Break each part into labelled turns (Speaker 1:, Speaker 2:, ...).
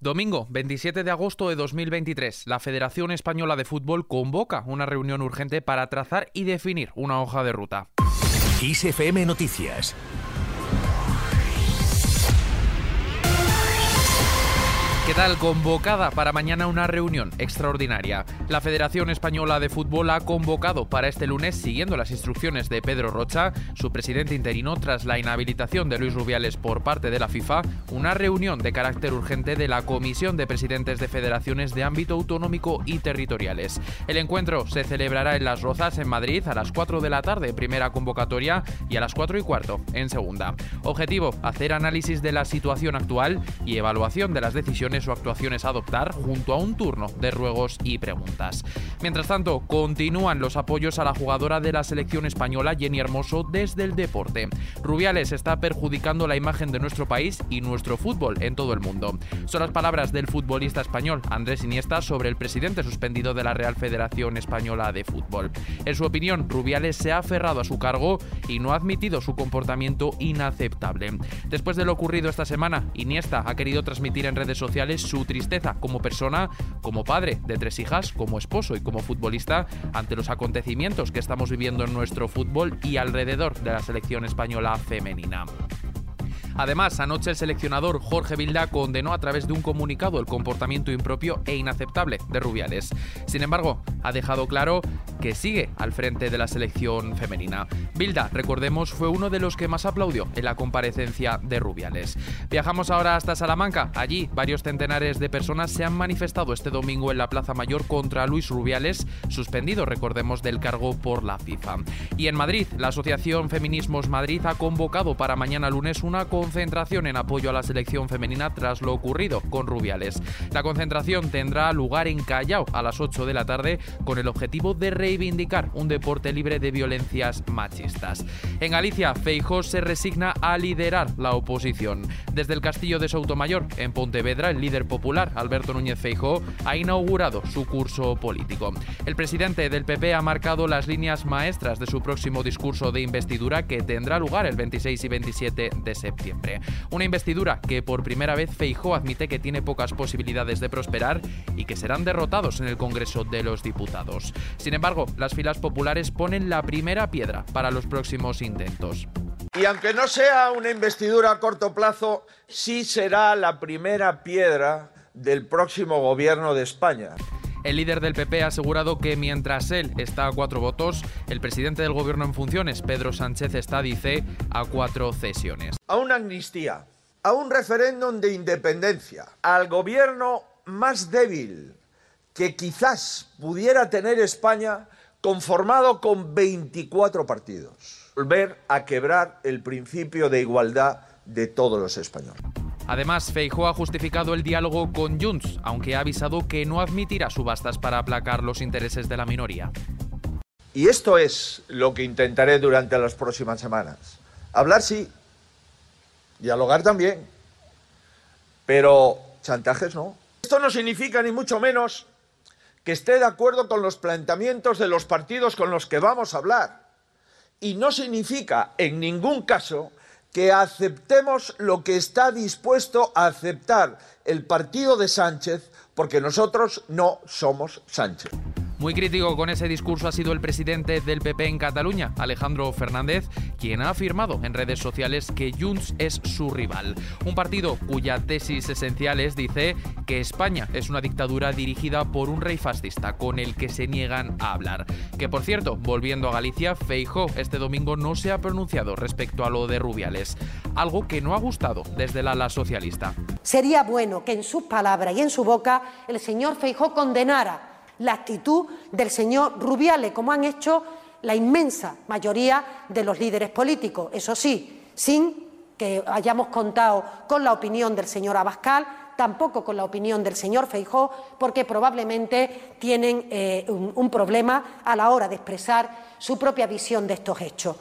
Speaker 1: Domingo 27 de agosto de 2023, la Federación Española de Fútbol convoca una reunión urgente para trazar y definir una hoja de ruta.
Speaker 2: ISFM Noticias
Speaker 1: ¿Qué tal? Convocada para mañana una reunión extraordinaria. La Federación Española de Fútbol ha convocado para este lunes, siguiendo las instrucciones de Pedro Rocha, su presidente interino, tras la inhabilitación de Luis Rubiales por parte de la FIFA, una reunión de carácter urgente de la Comisión de Presidentes de Federaciones de Ámbito Autonómico y Territoriales. El encuentro se celebrará en Las Rozas, en Madrid, a las 4 de la tarde, primera convocatoria, y a las 4 y cuarto, en segunda. Objetivo, hacer análisis de la situación actual y evaluación de las decisiones o actuaciones adoptar junto a un turno de ruegos y preguntas. Mientras tanto, continúan los apoyos a la jugadora de la selección española Jenny Hermoso desde el deporte. Rubiales está perjudicando la imagen de nuestro país y nuestro fútbol en todo el mundo. Son las palabras del futbolista español Andrés Iniesta sobre el presidente suspendido de la Real Federación Española de Fútbol. En su opinión, Rubiales se ha aferrado a su cargo y no ha admitido su comportamiento inaceptable. Después de lo ocurrido esta semana, Iniesta ha querido transmitir en redes sociales su tristeza como persona, como padre de tres hijas, como esposo y como futbolista ante los acontecimientos que estamos viviendo en nuestro fútbol y alrededor de la selección española femenina. Además, anoche el seleccionador Jorge Vilda condenó a través de un comunicado el comportamiento impropio e inaceptable de Rubiales. Sin embargo, ha dejado claro que sigue al frente de la selección femenina. Vilda, recordemos, fue uno de los que más aplaudió en la comparecencia de Rubiales. Viajamos ahora hasta Salamanca. Allí, varios centenares de personas se han manifestado este domingo en la Plaza Mayor contra Luis Rubiales, suspendido, recordemos, del cargo por la FIFA. Y en Madrid, la Asociación Feminismos Madrid ha convocado para mañana lunes una concentración en apoyo a la selección femenina tras lo ocurrido con Rubiales. La concentración tendrá lugar en Callao a las 8 de la tarde con el objetivo de reivindicar un deporte libre de violencias machistas. En Galicia, Feijó se resigna a liderar la oposición. Desde el Castillo de Soutomayor, en Pontevedra, el líder popular, Alberto Núñez Feijó, ha inaugurado su curso político. El presidente del PP ha marcado las líneas maestras de su próximo discurso de investidura que tendrá lugar el 26 y 27 de septiembre. Una investidura que por primera vez Feijó admite que tiene pocas posibilidades de prosperar y que serán derrotados en el Congreso de los Diputados. Sin embargo, las filas populares ponen la primera piedra para los próximos intentos.
Speaker 3: Y aunque no sea una investidura a corto plazo, sí será la primera piedra del próximo gobierno de España.
Speaker 1: El líder del PP ha asegurado que mientras él está a cuatro votos, el presidente del gobierno en funciones, Pedro Sánchez, está, dice, a cuatro cesiones.
Speaker 3: A una amnistía, a un referéndum de independencia, al gobierno más débil que quizás pudiera tener España conformado con 24 partidos. Volver a quebrar el principio de igualdad de todos los españoles.
Speaker 1: Además, Feijóo ha justificado el diálogo con Junts, aunque ha avisado que no admitirá subastas para aplacar los intereses de la minoría.
Speaker 3: Y esto es lo que intentaré durante las próximas semanas. Hablar sí, dialogar también, pero chantajes no. Esto no significa ni mucho menos que esté de acuerdo con los planteamientos de los partidos con los que vamos a hablar. Y no significa en ningún caso que aceptemos lo que está dispuesto a aceptar el partido de Sánchez, porque nosotros no somos Sánchez.
Speaker 1: Muy crítico con ese discurso ha sido el presidente del PP en Cataluña, Alejandro Fernández, quien ha afirmado en redes sociales que Junts es su rival. Un partido cuya tesis esencial es, dice, que España es una dictadura dirigida por un rey fascista con el que se niegan a hablar. Que por cierto, volviendo a Galicia, Feijó este domingo no se ha pronunciado respecto a lo de Rubiales, algo que no ha gustado desde la ala socialista.
Speaker 4: Sería bueno que en sus palabras y en su boca el señor Feijó condenara la actitud del señor Rubiales, como han hecho la inmensa mayoría de los líderes políticos. Eso sí, sin que hayamos contado con la opinión del señor Abascal, tampoco con la opinión del señor Feijó, porque probablemente tienen eh, un problema a la hora de expresar su propia visión de estos hechos.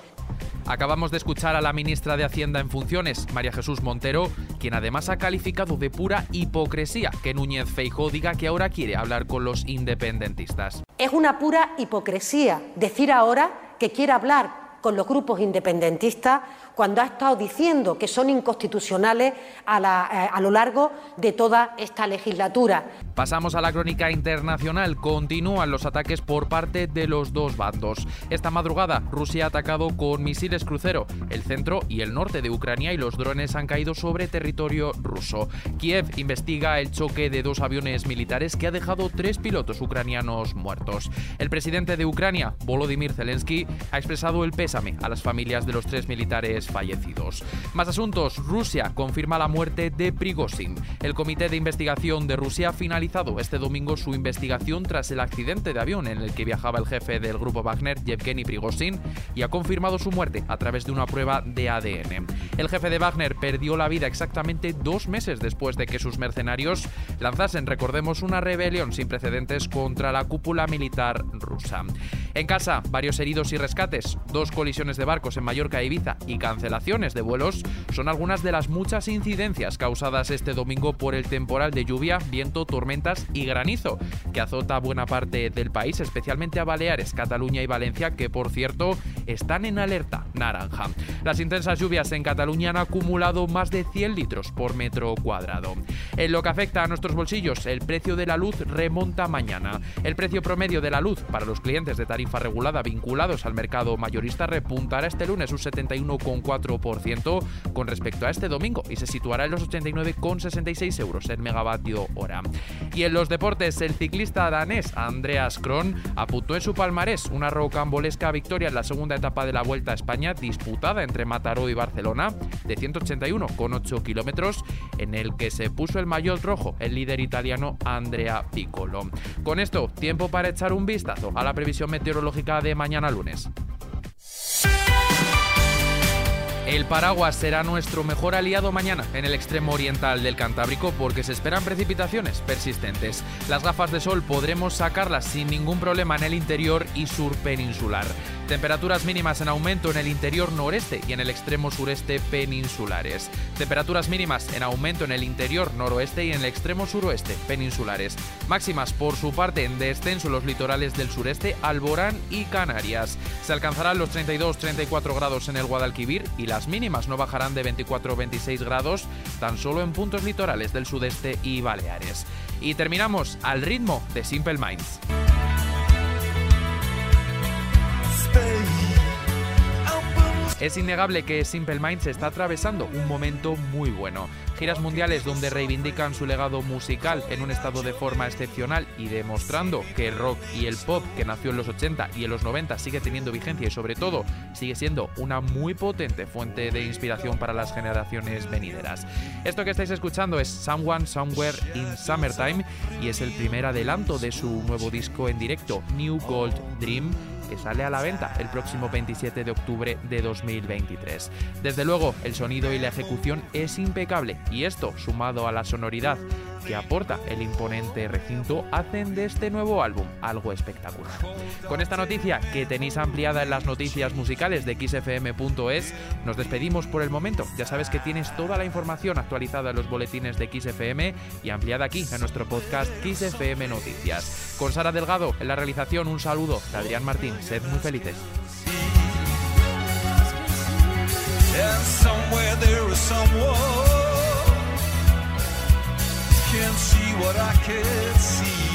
Speaker 1: Acabamos de escuchar a la ministra de Hacienda en funciones, María Jesús Montero, quien además ha calificado de pura hipocresía que Núñez Feijó diga que ahora quiere hablar con los independentistas.
Speaker 4: Es una pura hipocresía decir ahora que quiere hablar con los grupos independentistas cuando ha estado diciendo que son inconstitucionales a, eh, a lo largo de toda esta legislatura.
Speaker 1: Pasamos a la crónica internacional. Continúan los ataques por parte de los dos bandos. Esta madrugada, Rusia ha atacado con misiles crucero el centro y el norte de Ucrania y los drones han caído sobre territorio ruso. Kiev investiga el choque de dos aviones militares que ha dejado tres pilotos ucranianos muertos. El presidente de Ucrania, Volodymyr Zelensky, ha expresado el pésame a las familias de los tres militares fallecidos. Más asuntos. Rusia confirma la muerte de Prigozhin. El Comité de Investigación de Rusia finaliza este domingo su investigación tras el accidente de avión en el que viajaba el jefe del grupo Wagner, Yevgeny Prigozhin, y ha confirmado su muerte a través de una prueba de ADN. El jefe de Wagner perdió la vida exactamente dos meses después de que sus mercenarios lanzasen, recordemos, una rebelión sin precedentes contra la cúpula militar rusa. En casa, varios heridos y rescates, dos colisiones de barcos en Mallorca e Ibiza y cancelaciones de vuelos son algunas de las muchas incidencias causadas este domingo por el temporal de lluvia, viento, tormenta y granizo, que azota buena parte del país, especialmente a Baleares, Cataluña y Valencia, que por cierto están en alerta naranja. Las intensas lluvias en Cataluña han acumulado más de 100 litros por metro cuadrado. En lo que afecta a nuestros bolsillos, el precio de la luz remonta mañana. El precio promedio de la luz para los clientes de tarifa regulada vinculados al mercado mayorista repuntará este lunes un 71,4% con respecto a este domingo y se situará en los 89,66 euros el megavatio hora. Y en los deportes, el ciclista danés Andreas Kron apuntó en su palmarés una rocambolesca victoria en la segunda etapa de la Vuelta a España disputada entre Mataró y Barcelona de 181,8 kilómetros en el que se puso el maillot rojo el líder italiano Andrea Piccolo. Con esto, tiempo para echar un vistazo a la previsión meteorológica de mañana lunes. El paraguas será nuestro mejor aliado mañana en el extremo oriental del Cantábrico porque se esperan precipitaciones persistentes. Las gafas de sol podremos sacarlas sin ningún problema en el interior y sur peninsular. Temperaturas mínimas en aumento en el interior noreste y en el extremo sureste peninsulares. Temperaturas mínimas en aumento en el interior noroeste y en el extremo suroeste peninsulares. Máximas por su parte en descenso en los litorales del sureste, Alborán y Canarias. Se alcanzarán los 32-34 grados en el Guadalquivir y la las mínimas no bajarán de 24 o 26 grados tan solo en puntos litorales del sudeste y Baleares. Y terminamos al ritmo de Simple Minds. Es innegable que Simple Minds está atravesando un momento muy bueno. Giras mundiales donde reivindican su legado musical en un estado de forma excepcional y demostrando que el rock y el pop que nació en los 80 y en los 90 sigue teniendo vigencia y sobre todo sigue siendo una muy potente fuente de inspiración para las generaciones venideras. Esto que estáis escuchando es Someone Somewhere in Summertime y es el primer adelanto de su nuevo disco en directo, New Gold Dream que sale a la venta el próximo 27 de octubre de 2023. Desde luego, el sonido y la ejecución es impecable y esto, sumado a la sonoridad que aporta el imponente recinto hacen de este nuevo álbum algo espectacular. Con esta noticia que tenéis ampliada en las noticias musicales de xfm.es, nos despedimos por el momento. Ya sabes que tienes toda la información actualizada en los boletines de XFM y ampliada aquí en nuestro podcast XFM Noticias. Con Sara Delgado en la realización, un saludo de Adrián Martín. Sed muy felices. Can see what I can't see.